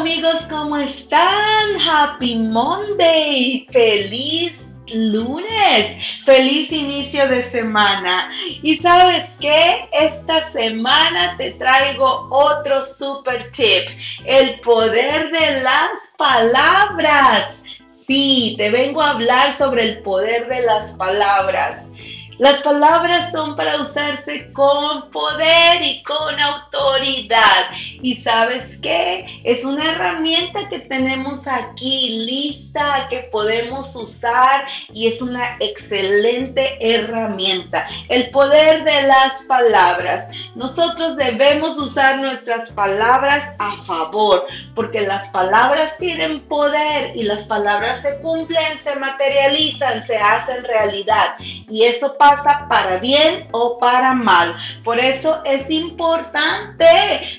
amigos, ¿cómo están? Happy Monday, feliz lunes, feliz inicio de semana. Y sabes qué, esta semana te traigo otro super tip, el poder de las palabras. Sí, te vengo a hablar sobre el poder de las palabras. Las palabras son para usarse con poder y con autoridad. Y sabes qué? Es una herramienta que tenemos aquí lista que podemos usar y es una excelente herramienta. El poder de las palabras. Nosotros debemos usar nuestras palabras a favor porque las palabras tienen poder y las palabras se cumplen, se materializan, se hacen realidad. Y eso pasa para bien o para mal. Por eso es importante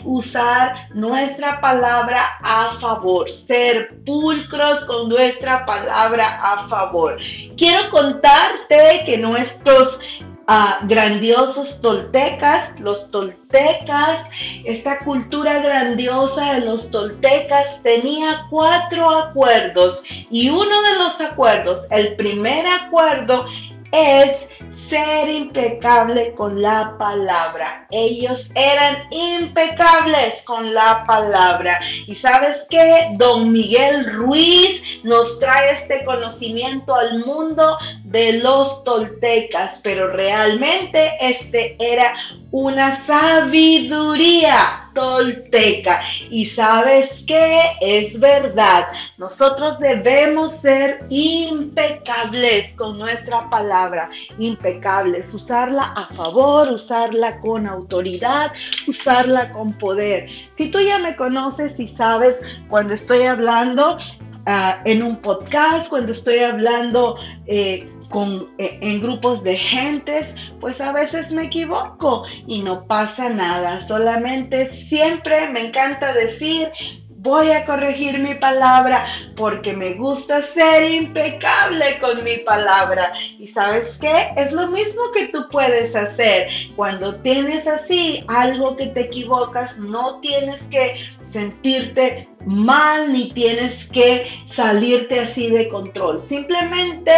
usar nuestra palabra a favor, ser pulcros con nuestra palabra a favor. Quiero contarte que nuestros ah, grandiosos toltecas, los toltecas, esta cultura grandiosa de los toltecas tenía cuatro acuerdos y uno de los acuerdos, el primer acuerdo es ser impecable con la palabra. Ellos eran impecables con la palabra. Y sabes que don Miguel Ruiz nos trae este conocimiento al mundo de los toltecas, pero realmente este era una sabiduría tolteca. Y sabes que es verdad, nosotros debemos ser impecables con nuestra palabra, impecables, usarla a favor, usarla con autoridad, usarla con poder. Si tú ya me conoces y sabes cuando estoy hablando ah, en un podcast, cuando estoy hablando... Eh, eh, en grupos de gentes, pues a veces me equivoco y no pasa nada. Solamente siempre me encanta decir, voy a corregir mi palabra porque me gusta ser impecable con mi palabra. Y sabes qué? Es lo mismo que tú puedes hacer. Cuando tienes así algo que te equivocas, no tienes que sentirte mal ni tienes que salirte así de control. Simplemente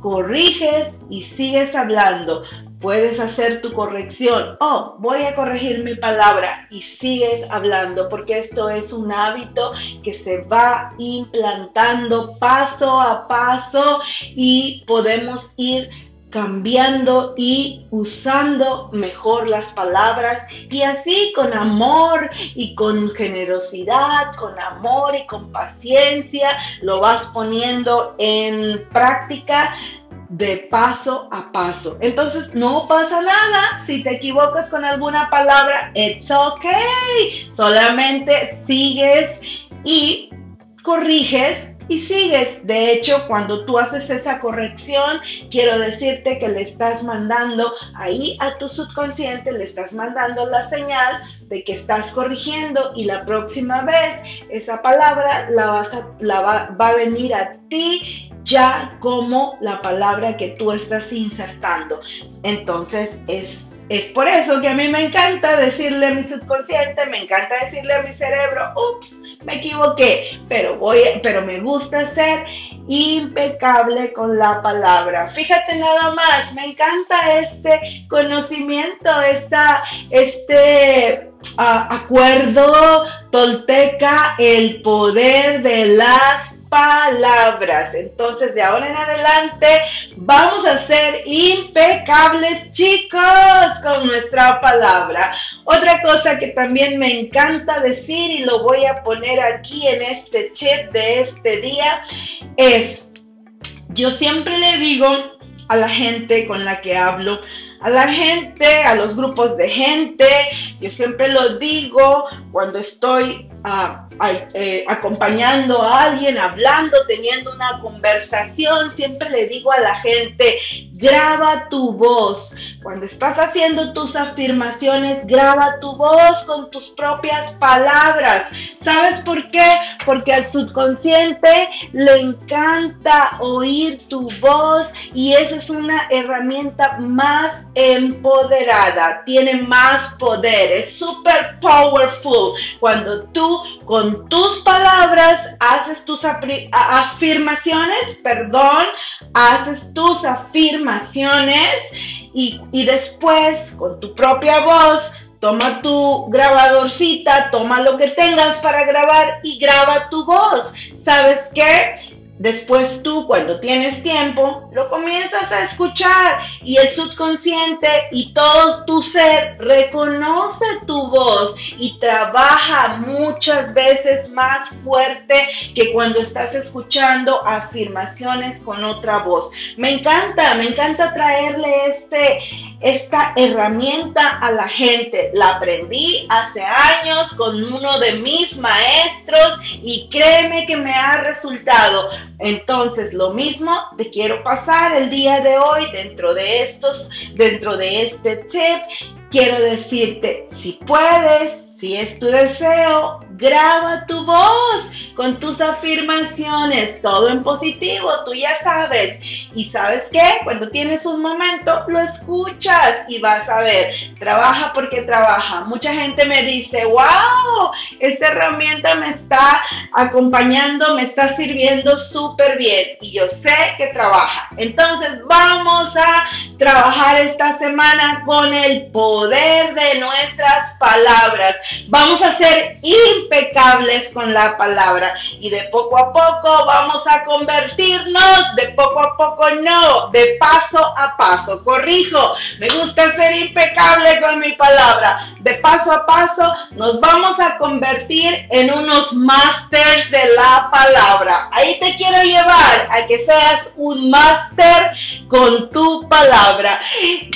corriges y sigues hablando. Puedes hacer tu corrección. Oh, voy a corregir mi palabra y sigues hablando porque esto es un hábito que se va implantando paso a paso y podemos ir cambiando y usando mejor las palabras y así con amor y con generosidad, con amor y con paciencia lo vas poniendo en práctica de paso a paso. Entonces no pasa nada si te equivocas con alguna palabra, it's okay. Solamente sigues y corriges y sigues. De hecho, cuando tú haces esa corrección, quiero decirte que le estás mandando ahí a tu subconsciente, le estás mandando la señal de que estás corrigiendo y la próxima vez esa palabra la, va a venir a ti ya como la palabra que tú estás insertando. Entonces es es por eso que a mí me encanta decirle a mi subconsciente, me encanta decirle a mi cerebro, ups, me equivoqué, pero voy, pero me gusta ser impecable con la palabra. Fíjate nada más, me encanta este conocimiento, esta, este ah, acuerdo tolteca, el poder de las palabras. Entonces, de ahora en adelante, vamos a ser impecables, chicos, con nuestra palabra. Otra cosa que también me encanta decir y lo voy a poner aquí en este chat de este día es, yo siempre le digo a la gente con la que hablo, a la gente, a los grupos de gente. Yo siempre lo digo cuando estoy ah, eh, acompañando a alguien, hablando, teniendo una conversación. Siempre le digo a la gente, graba tu voz. Cuando estás haciendo tus afirmaciones, graba tu voz con tus propias palabras. ¿Sabes por qué? Porque al subconsciente le encanta oír tu voz y eso es una herramienta más empoderada, tiene más poder, es super powerful. Cuando tú con tus palabras haces tus afirmaciones, perdón, haces tus afirmaciones y, después con tu propia voz Toma tu grabadorcita, toma lo que tengas para grabar y graba tu voz. ¿Sabes qué? Después tú, cuando tienes tiempo, lo comienzas a escuchar y el subconsciente y todo tu ser reconoce tu voz y trabaja muchas veces más fuerte que cuando estás escuchando afirmaciones con otra voz. Me encanta, me encanta traerle este, esta herramienta a la gente. La aprendí hace años con uno de mis maestros y créeme que me ha resultado entonces, lo mismo te quiero pasar el día de hoy dentro de estos, dentro de este tip. Quiero decirte, si puedes, si es tu deseo, graba tu voz con tus afirmaciones, todo en positivo, tú ya sabes. Y sabes qué, cuando tienes un momento, lo escuchas y vas a ver, trabaja porque trabaja. Mucha gente me dice, wow, esta herramienta me está acompañando, me está sirviendo súper bien. Y yo sé que trabaja. Entonces vamos a trabajar esta semana con el poder de nuestras palabras. Vamos a ser impecables con la palabra y de poco a poco vamos a convertirnos, de poco a poco no, de paso a paso. Corrijo, me gusta ser impecable con mi palabra. De paso a paso nos vamos a convertir en unos masters de la palabra. Te quiero llevar a que seas un máster con tu palabra.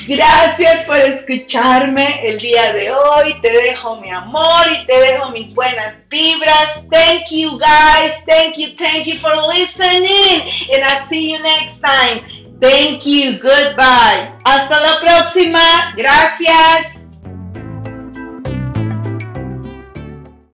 Gracias por escucharme el día de hoy. Te dejo mi amor y te dejo mis buenas vibras. Thank you guys. Thank you. Thank you for listening. And I'll see you next time. Thank you. Goodbye. Hasta la próxima. Gracias.